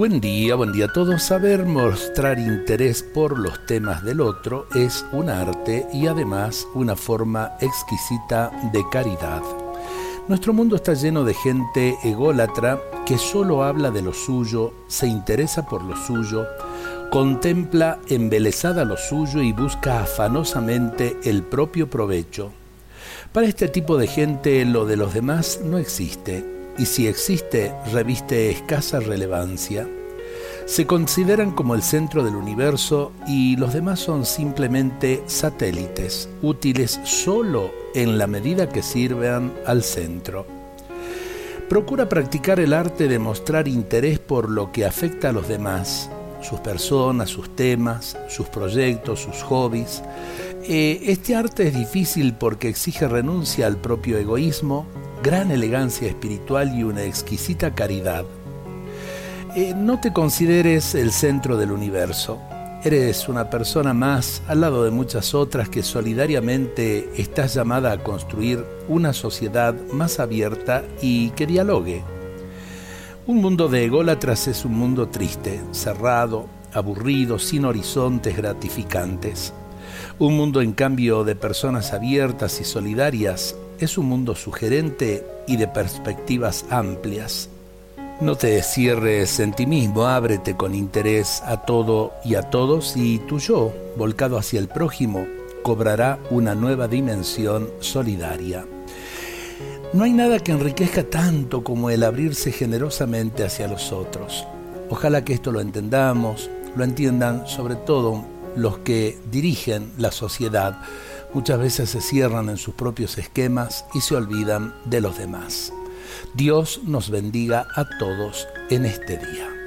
Buen día, buen día a todos. Saber mostrar interés por los temas del otro es un arte y además una forma exquisita de caridad. Nuestro mundo está lleno de gente ególatra que solo habla de lo suyo, se interesa por lo suyo, contempla embelesada lo suyo y busca afanosamente el propio provecho. Para este tipo de gente lo de los demás no existe y si existe reviste escasa relevancia, se consideran como el centro del universo y los demás son simplemente satélites, útiles solo en la medida que sirvan al centro. Procura practicar el arte de mostrar interés por lo que afecta a los demás, sus personas, sus temas, sus proyectos, sus hobbies. Eh, este arte es difícil porque exige renuncia al propio egoísmo gran elegancia espiritual y una exquisita caridad. Eh, no te consideres el centro del universo. Eres una persona más al lado de muchas otras que solidariamente estás llamada a construir una sociedad más abierta y que dialogue. Un mundo de ególatras es un mundo triste, cerrado, aburrido, sin horizontes gratificantes. Un mundo en cambio de personas abiertas y solidarias es un mundo sugerente y de perspectivas amplias. No te cierres en ti mismo, ábrete con interés a todo y a todos y tu yo, volcado hacia el prójimo, cobrará una nueva dimensión solidaria. No hay nada que enriquezca tanto como el abrirse generosamente hacia los otros. Ojalá que esto lo entendamos, lo entiendan sobre todo los que dirigen la sociedad, muchas veces se cierran en sus propios esquemas y se olvidan de los demás. Dios nos bendiga a todos en este día.